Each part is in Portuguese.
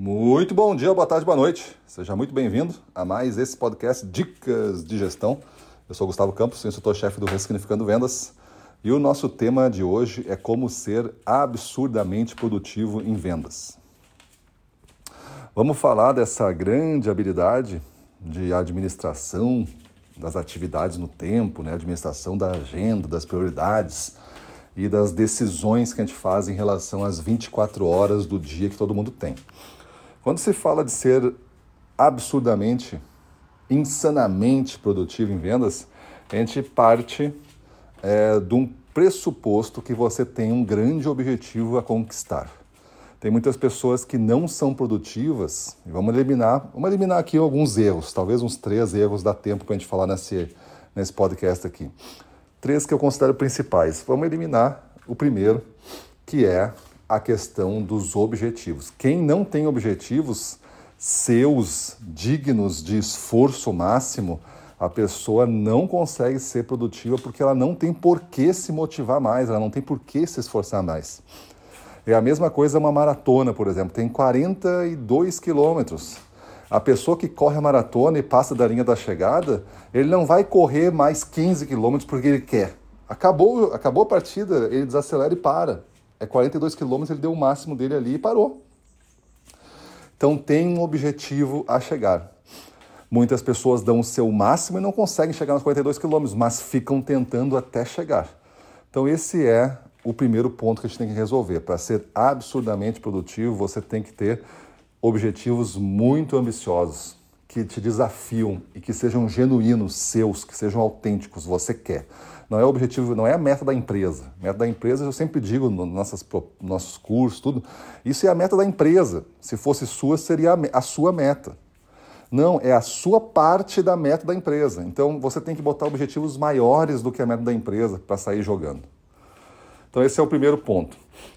Muito bom dia, boa tarde, boa noite. Seja muito bem-vindo a mais esse podcast Dicas de Gestão. Eu sou Gustavo Campos, instrutor-chefe do Ressignificando Vendas. E o nosso tema de hoje é como ser absurdamente produtivo em vendas. Vamos falar dessa grande habilidade de administração das atividades no tempo, né? administração da agenda, das prioridades e das decisões que a gente faz em relação às 24 horas do dia que todo mundo tem. Quando se fala de ser absurdamente, insanamente produtivo em vendas, a gente parte é, de um pressuposto que você tem um grande objetivo a conquistar. Tem muitas pessoas que não são produtivas, e vamos eliminar, vamos eliminar aqui alguns erros, talvez uns três erros dá tempo para a gente falar nesse, nesse podcast aqui. Três que eu considero principais. Vamos eliminar o primeiro, que é a questão dos objetivos. Quem não tem objetivos seus dignos de esforço máximo, a pessoa não consegue ser produtiva porque ela não tem por que se motivar mais, ela não tem por que se esforçar mais. É a mesma coisa uma maratona, por exemplo, tem 42 quilômetros. A pessoa que corre a maratona e passa da linha da chegada, ele não vai correr mais 15 quilômetros porque ele quer. Acabou, acabou a partida, ele desacelera e para é 42 quilômetros, ele deu o máximo dele ali e parou. Então tem um objetivo a chegar. Muitas pessoas dão o seu máximo e não conseguem chegar nos 42 quilômetros, mas ficam tentando até chegar. Então esse é o primeiro ponto que a gente tem que resolver. Para ser absurdamente produtivo, você tem que ter objetivos muito ambiciosos, que te desafiam e que sejam genuínos, seus, que sejam autênticos, você quer. Não é o objetivo, não é a meta da empresa. A meta da empresa, eu sempre digo nos nossos, cursos, tudo, isso é a meta da empresa. Se fosse sua, seria a, a sua meta. Não, é a sua parte da meta da empresa. Então você tem que botar objetivos maiores do que a meta da empresa para sair jogando. Então esse é o primeiro ponto.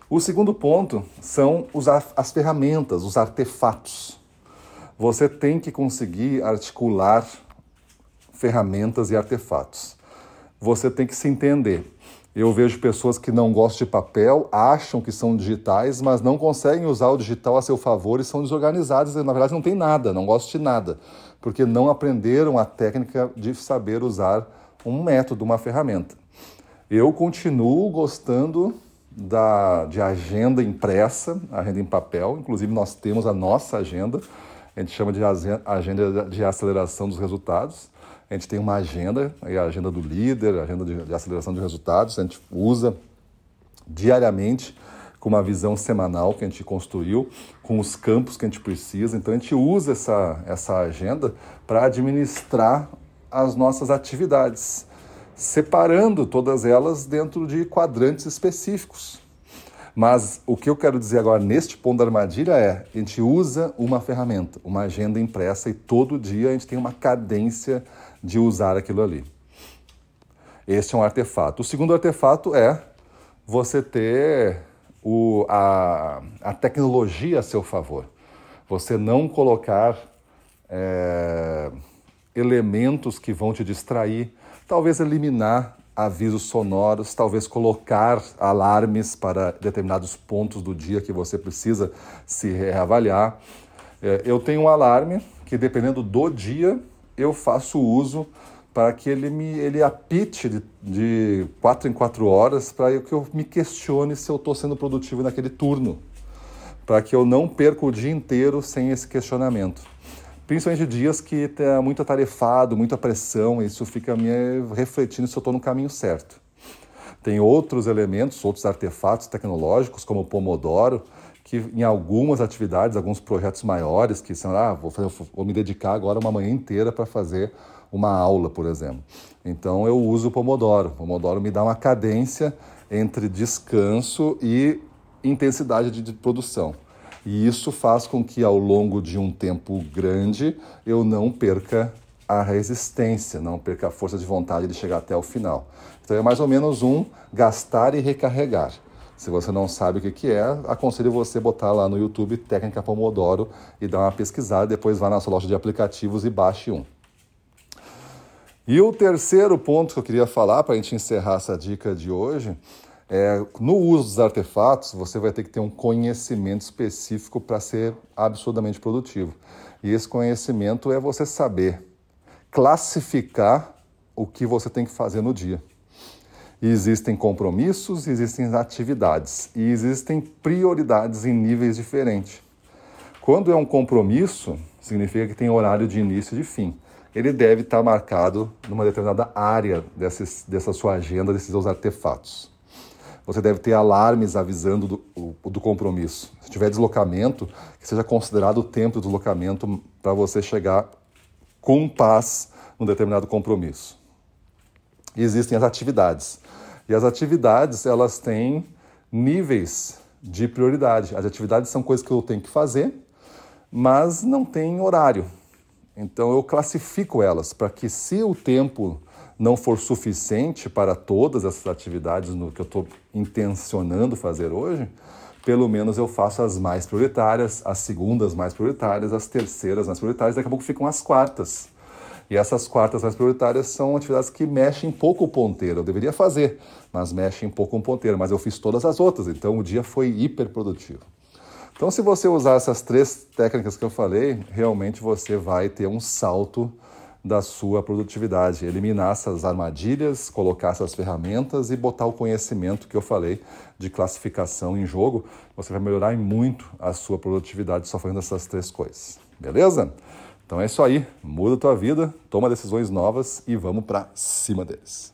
O segundo ponto são as ferramentas, os artefatos. Você tem que conseguir articular ferramentas e artefatos você tem que se entender. Eu vejo pessoas que não gostam de papel, acham que são digitais, mas não conseguem usar o digital a seu favor e são desorganizadas. Na verdade, não tem nada, não gostam de nada, porque não aprenderam a técnica de saber usar um método, uma ferramenta. Eu continuo gostando da, de agenda impressa, agenda em papel. Inclusive, nós temos a nossa agenda, a gente chama de agenda de aceleração dos resultados. A gente tem uma agenda, a agenda do líder, a agenda de, aceleração de resultados, a gente usa diariamente com uma visão semanal que a gente construiu, com os campos que a gente precisa. Então a gente usa essa, essa agenda para administrar as nossas atividades, separando todas elas dentro de quadrantes específicos. Mas o que eu quero dizer agora neste ponto da armadilha é: a gente usa uma ferramenta, uma agenda impressa e todo dia a gente tem uma cadência de usar aquilo ali. Este é um artefato. O segundo artefato é você ter o, a, a tecnologia a seu favor. Você não colocar é, elementos que vão te distrair, talvez eliminar avisos sonoros, talvez colocar alarmes para determinados pontos do dia que você precisa se reavaliar. É, eu tenho um alarme que, dependendo do dia, eu faço uso para que ele me ele apite de, de quatro em quatro horas para que eu me questione se eu estou sendo produtivo naquele turno, para que eu não perca o dia inteiro sem esse questionamento. Principalmente dias que está muito atarefado, muita pressão, isso fica me refletindo se eu estou no caminho certo. Tem outros elementos, outros artefatos tecnológicos, como o Pomodoro, que em algumas atividades, alguns projetos maiores, que são, ah, vou, fazer, vou me dedicar agora uma manhã inteira para fazer uma aula, por exemplo. Então eu uso o Pomodoro. O Pomodoro me dá uma cadência entre descanso e intensidade de, de produção. E isso faz com que ao longo de um tempo grande eu não perca a resistência, não perca a força de vontade de chegar até o final. Então é mais ou menos um gastar e recarregar. Se você não sabe o que, que é, aconselho você botar lá no YouTube Técnica Pomodoro e dar uma pesquisada, depois vá na sua loja de aplicativos e baixe um. E o terceiro ponto que eu queria falar para a gente encerrar essa dica de hoje É, no uso dos artefatos, você vai ter que ter um conhecimento específico para ser absurdamente produtivo. E esse conhecimento é você saber classificar o que você tem que fazer no dia. E existem compromissos, existem atividades e existem prioridades em níveis diferentes. Quando é um compromisso, significa que tem horário de início e de fim. Ele deve estar marcado numa determinada área dessa, dessa sua agenda, desses seus artefatos você deve ter alarmes avisando do, do compromisso. Se tiver deslocamento, que seja considerado o tempo do deslocamento para você chegar com paz num determinado compromisso. E existem as atividades. E as atividades, elas têm níveis de prioridade. As atividades são coisas que eu tenho que fazer, mas não tem horário. Então eu classifico elas para que se o tempo não for suficiente para todas essas atividades no que eu estou intencionando fazer hoje, pelo menos eu faço as mais prioritárias, as segundas mais prioritárias, as terceiras mais prioritárias, daqui a pouco ficam as quartas. E essas quartas mais prioritárias são atividades que mexem pouco o ponteiro. Eu deveria fazer, mas mexem pouco o ponteiro. Mas eu fiz todas as outras, então o dia foi hiper produtivo. Então, se você usar essas três técnicas que eu falei, realmente você vai ter um salto da sua produtividade, eliminar essas armadilhas, colocar essas ferramentas e botar o conhecimento que eu falei de classificação em jogo, você vai melhorar muito a sua produtividade só fazendo essas três coisas. Beleza? Então é isso aí, muda a tua vida, toma decisões novas e vamos para cima deles.